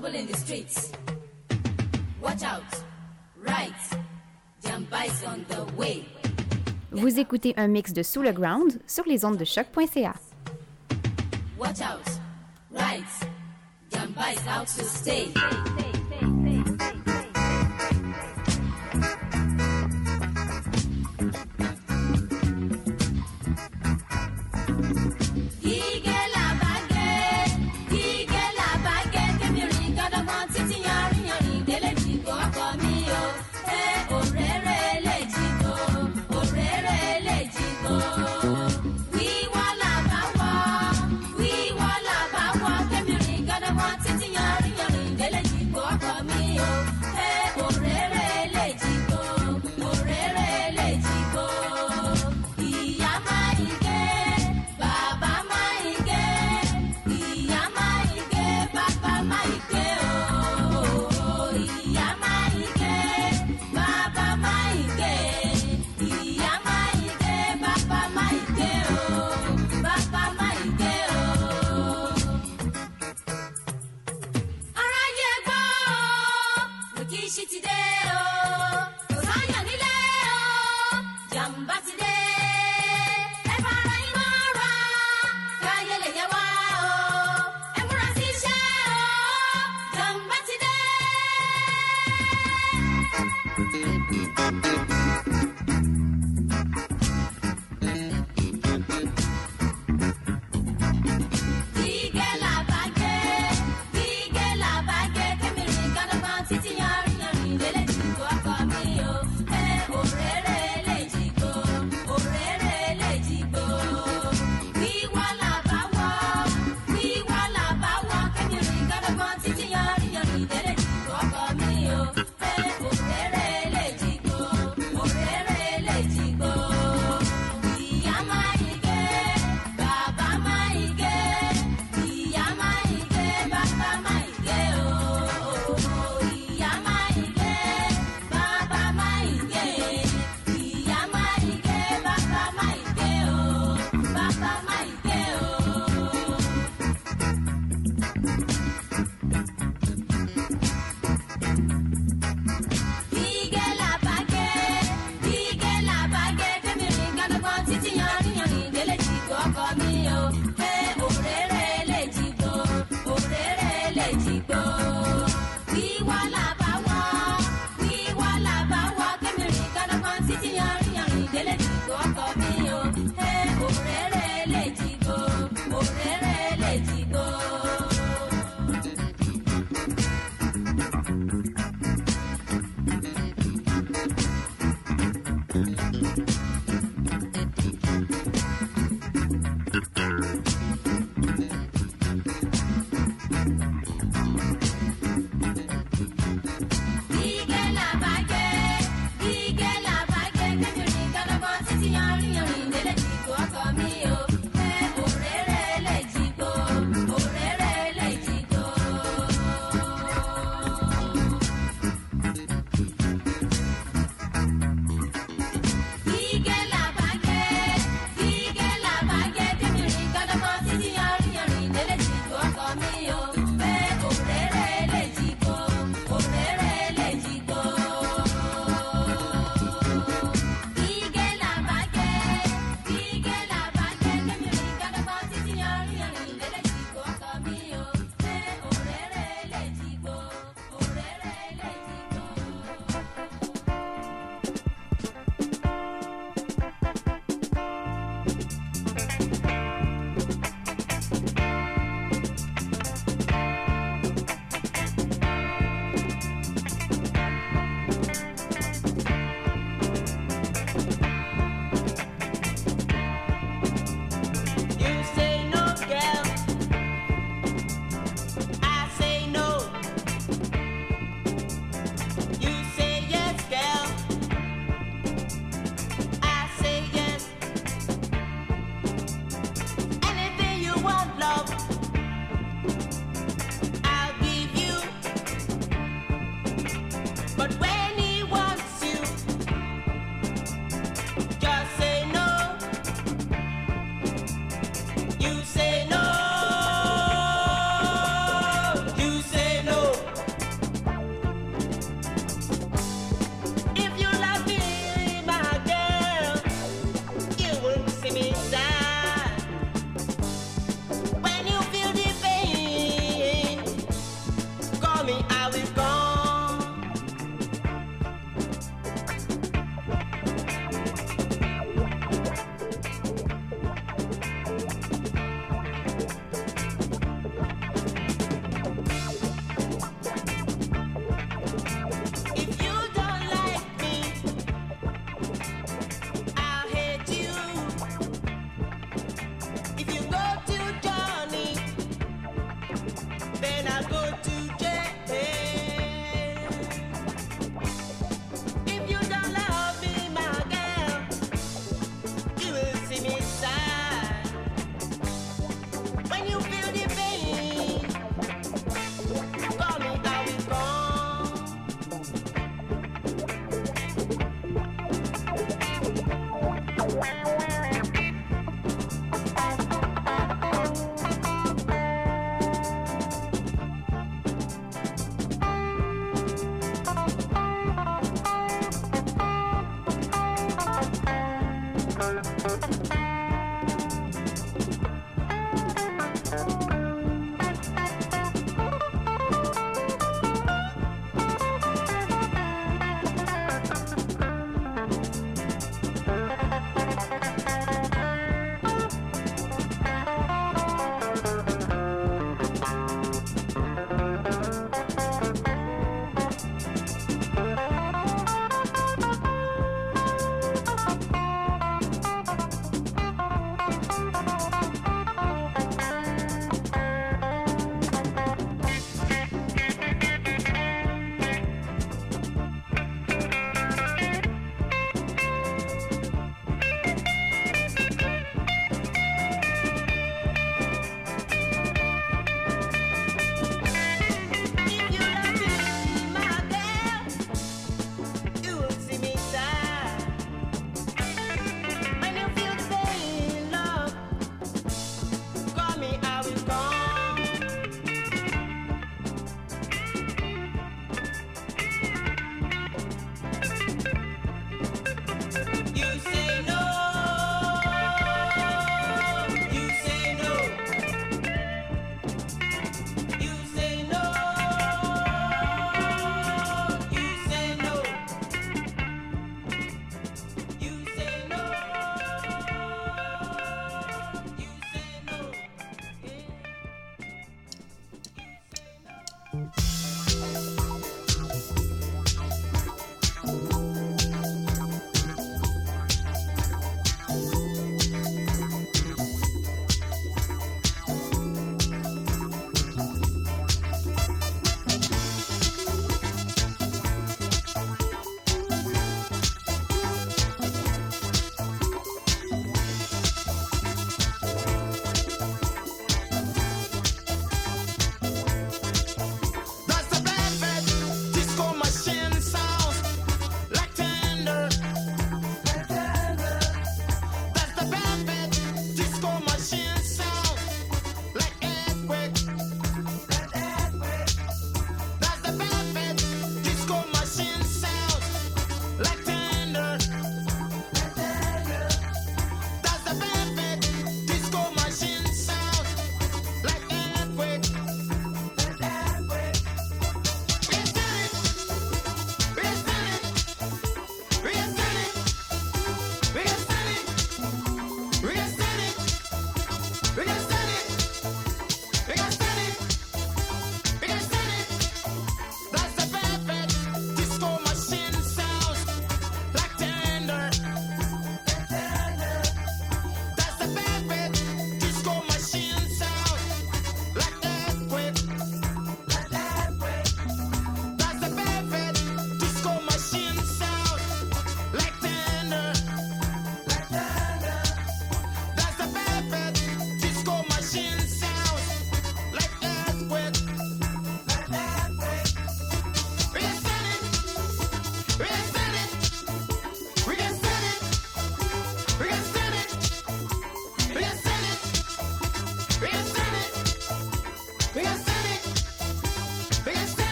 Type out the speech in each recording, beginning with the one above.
Get out, fight, trouble in the streets. Watch out, right, Jamba is on the way. Vous écoutez un mix de Sous le Ground sur les ondes de choc.ca. Watch out, right, Jamba is out to stay. Ige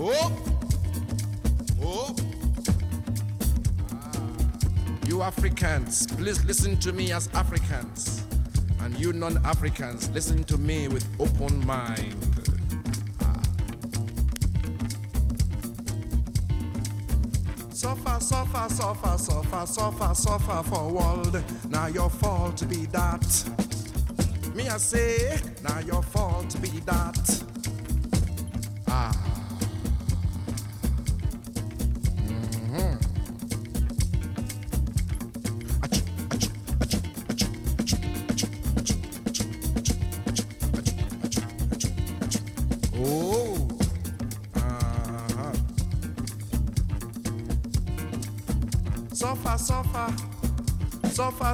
Oh. Oh. Ah. You Africans, please listen to me as Africans. And you non Africans, listen to me with open mind. Ah. Suffer, suffer, suffer, suffer, suffer, suffer for world. Now your fault be that. Me I say, now your fault be that.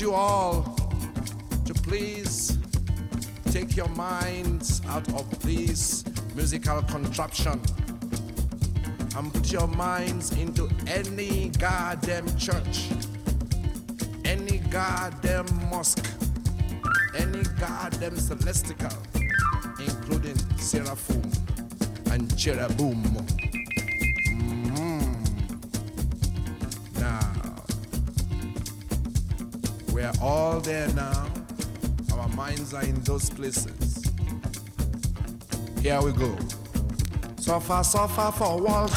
You all to please take your minds out of this musical contraption and put your minds into any goddamn church, any goddamn mosque, any goddamn celestial, including seraphim and cherubim. We're all there now. Our minds are in those places. Here we go. Suffer, suffer for world.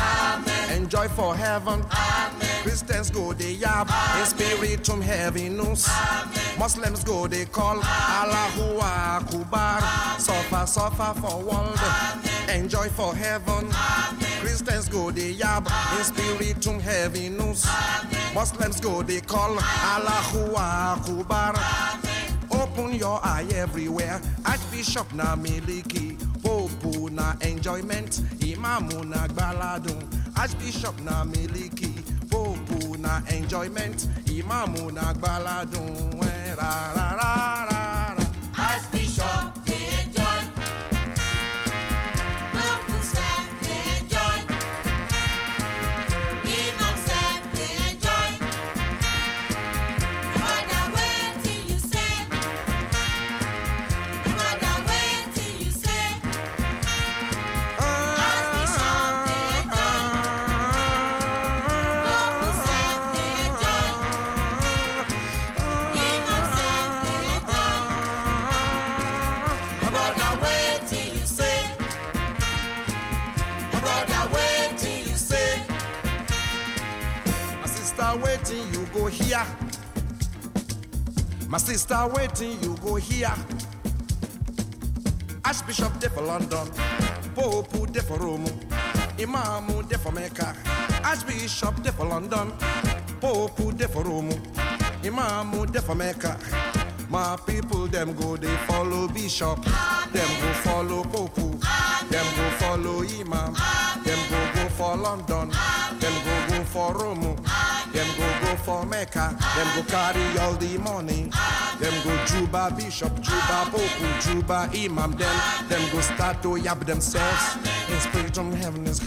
Enjoy for heaven. Christians go they yab. In spirit from heaviness. Muslims go they call Allahu Akbar. Suffer, suffer for world. Enjoy for heaven. Christians go they yab. In spirit from heaviness. Muslims go they call Allahu Akbar. Open your eye everywhere. Archbishop na miliki, Pope na enjoyment, Imamu na gbaladun. Archbishop na miliki, Pope na enjoyment, Imamu na gbaladun. Ra, ra, ra, go here. My sister, waiting, you go here. Archbishop de for London, Pope de for Rome, Imam de for Mecca. Archbishop de for London, Pope de for Rome, Imam de for Mecca. My people, them go, they follow Bishop, them go follow Pope, them go follow Imam, them Mecca. Them go carry all the money. Them go Juba Bishop, Juba Pope, Juba Imam. Them, them go start to yab themselves. In spirit from heaven is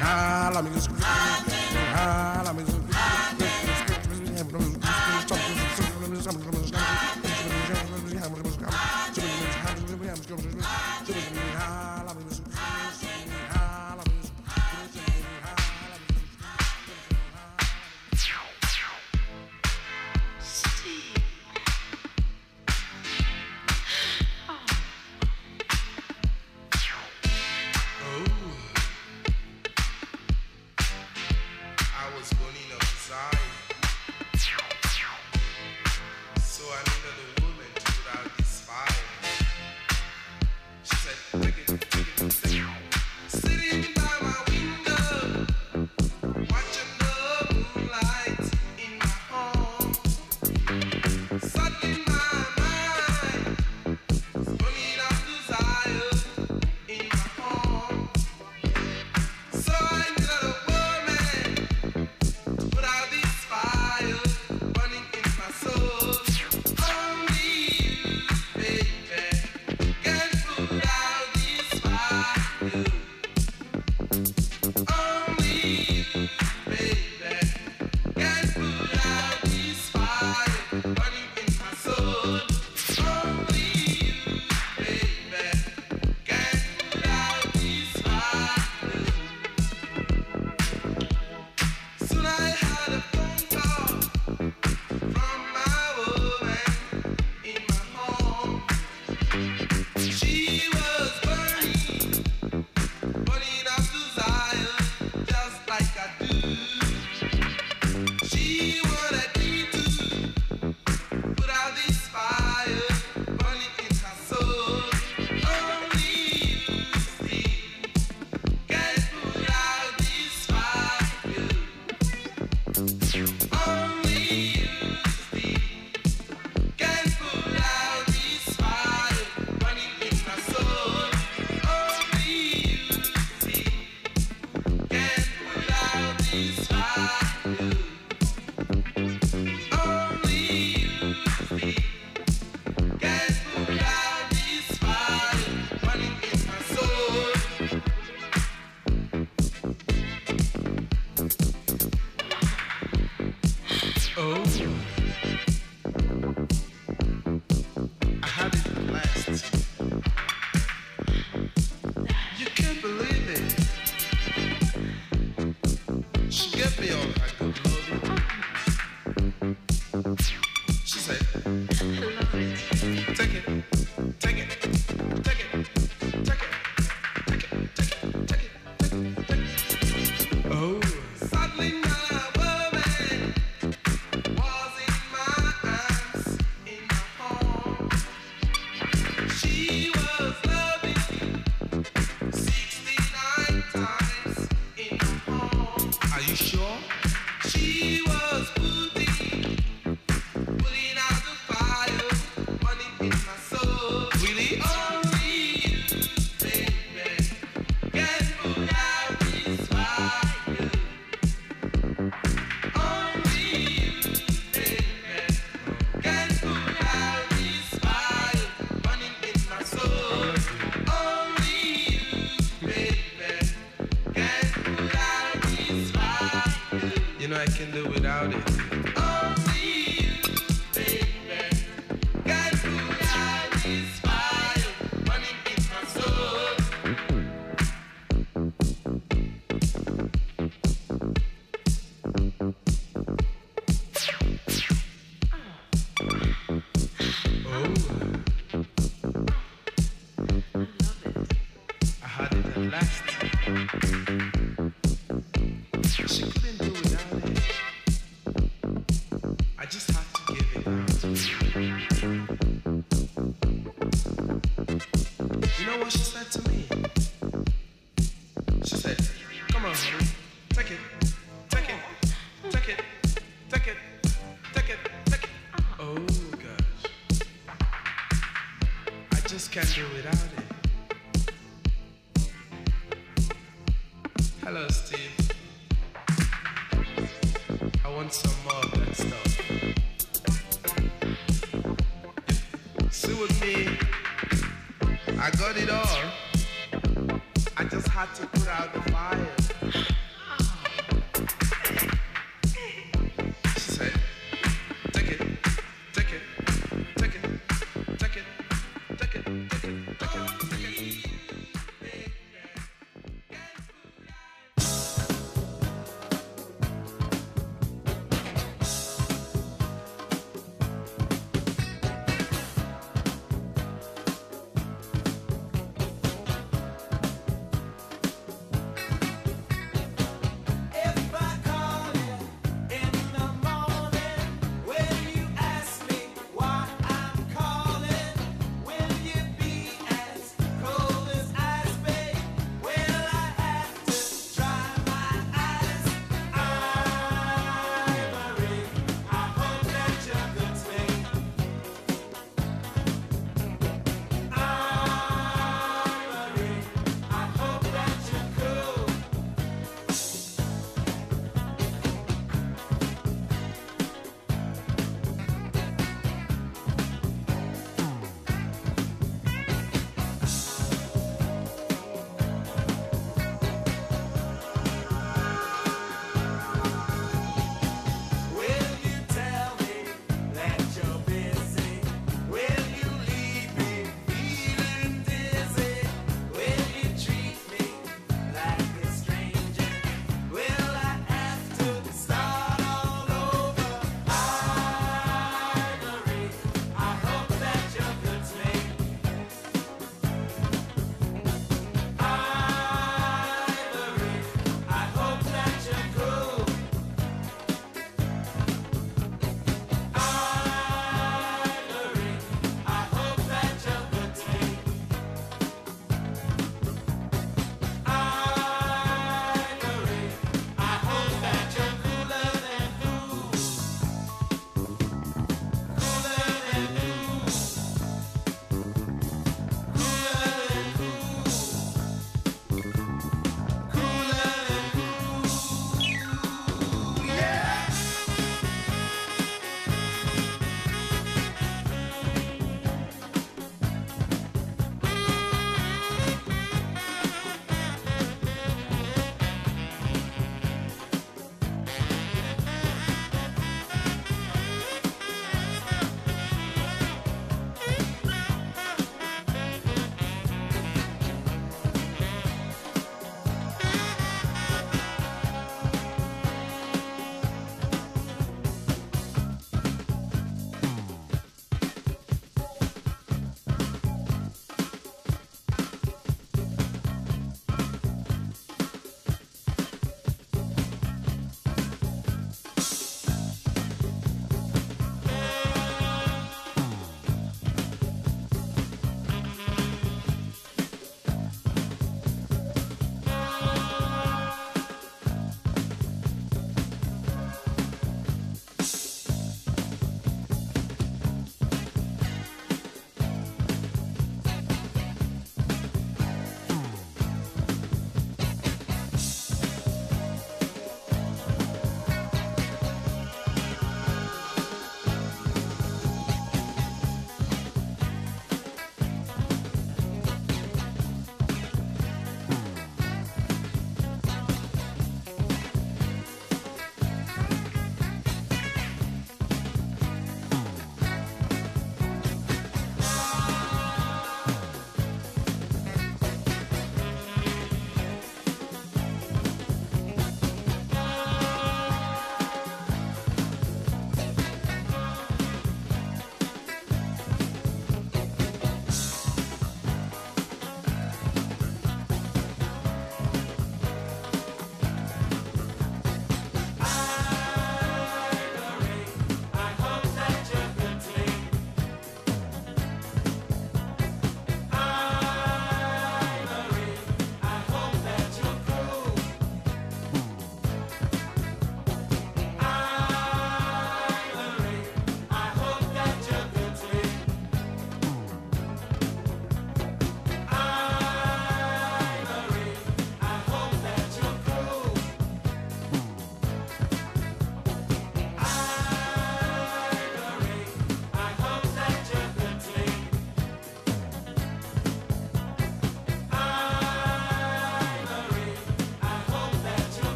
Hallelujah. à la.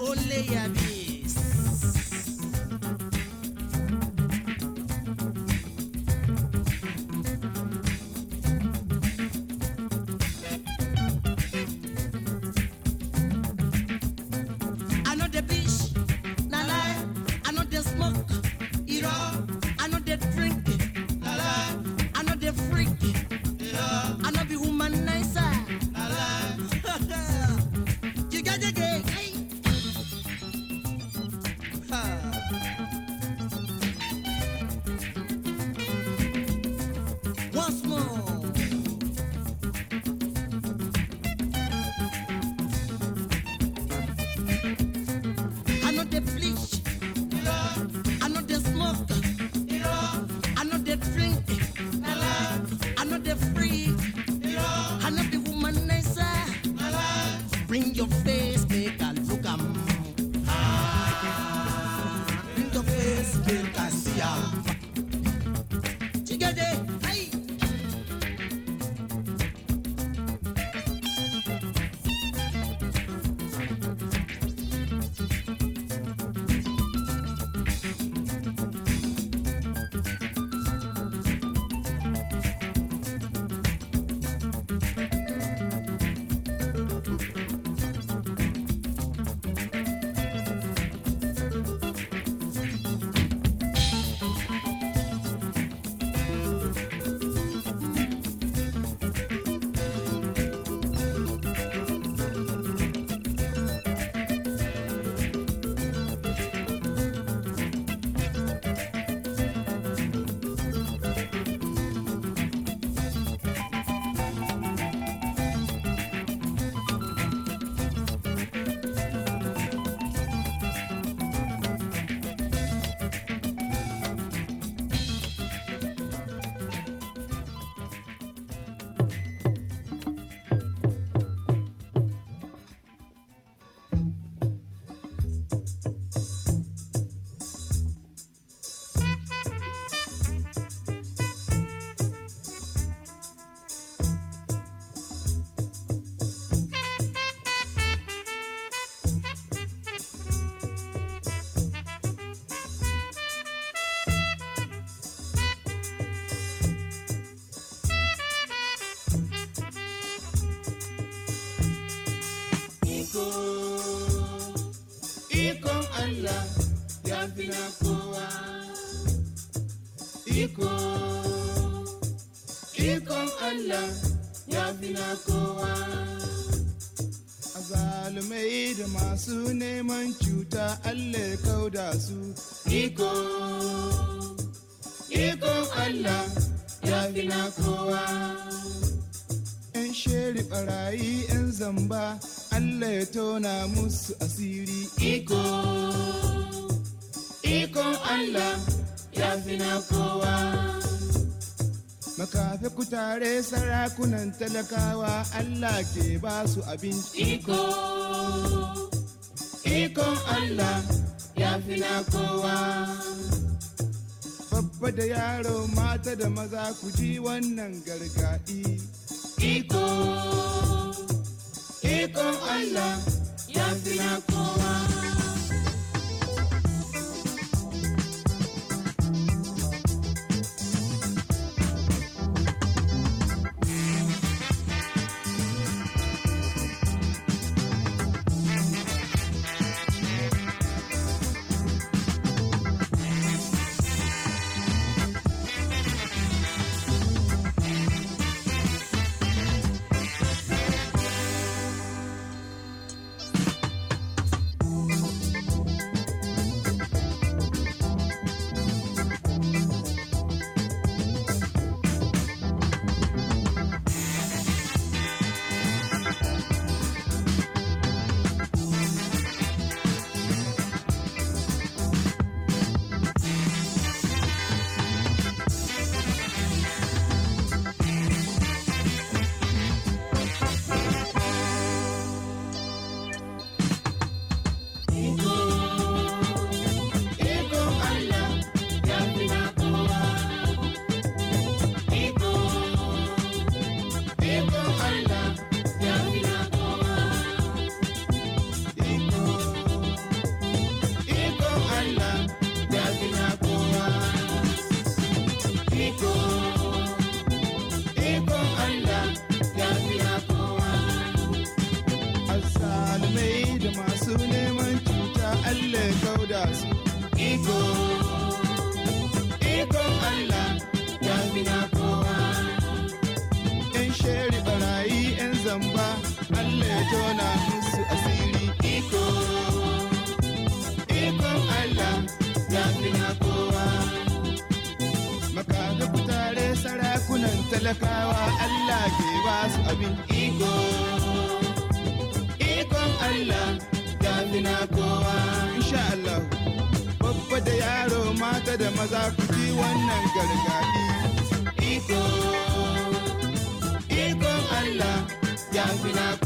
only ya. dakunan talakawa Allah ke ba su abinci. Iko, iko Allah ya fi na kowa. Babba da yaro mata da maza ku ji wannan gargaɗi. Iko, iko Allah ya fi na kowa. Talakawa Allah ke ba su abin iko. Ikon Allah ya fi na kowa insha Allah. Babba da yaro mata da maza ku ji wannan gargaɗi iko ikon Allah ya na kowa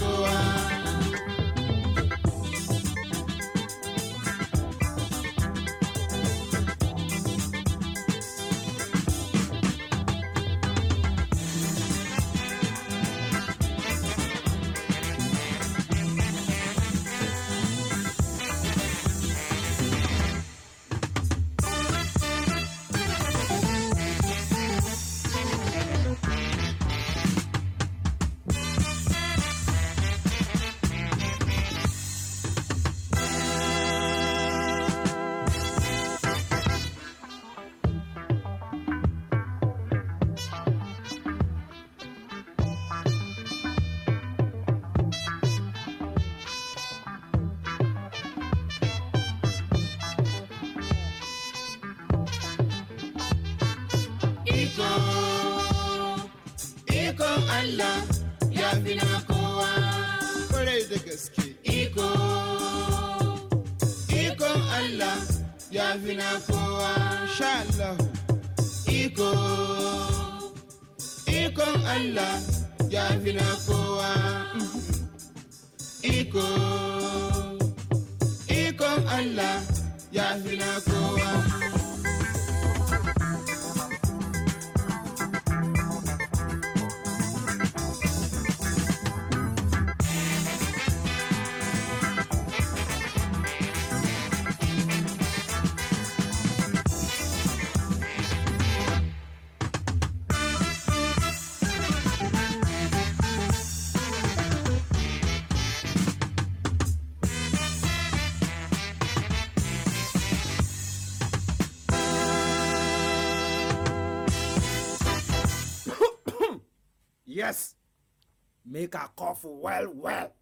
make her cough well well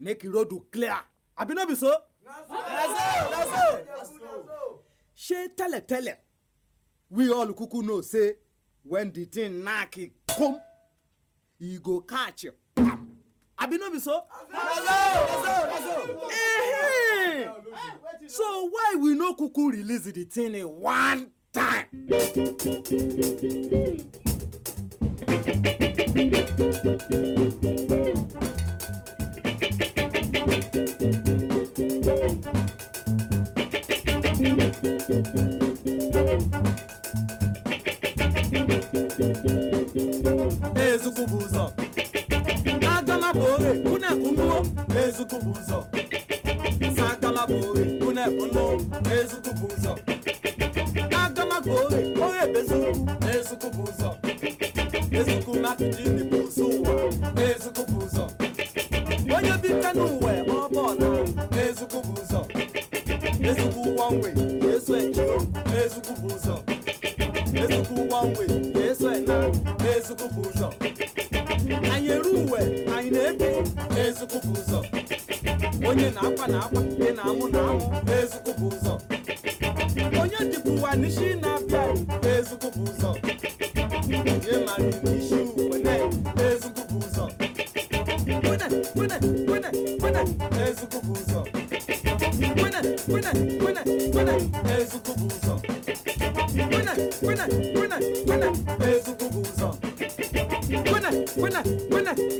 make the road clear abi no be so. ṣé tẹ́lẹ̀tẹ́lẹ̀ we all kuku know say when the thing knack e come e go catch pam abi no be so. So why we no kuku release the thing in one time. ezukubuzo sagalabore kunekunduo ezukubuzo sagalabore ezukubuzo n'ezukwu ụzọ onye bite n'ụwa ọ bọọlụ n'ezukwu bụ ụzọ ezukwu gbanwe na-eso enyo n'ezukwu ụzọ ezukwu gbanwe na-eso enyo n'ezukwu ụzọ anyị eru uwe anyị na-ebi. N'ezukwu ụzọ onye na-akwa na akwa ndị na-amụ. Na amụ n'ezukwu ụzọ onye dịbụ ụwa n'isi na-abịa. N'ezukwu ụzọ kwene kwene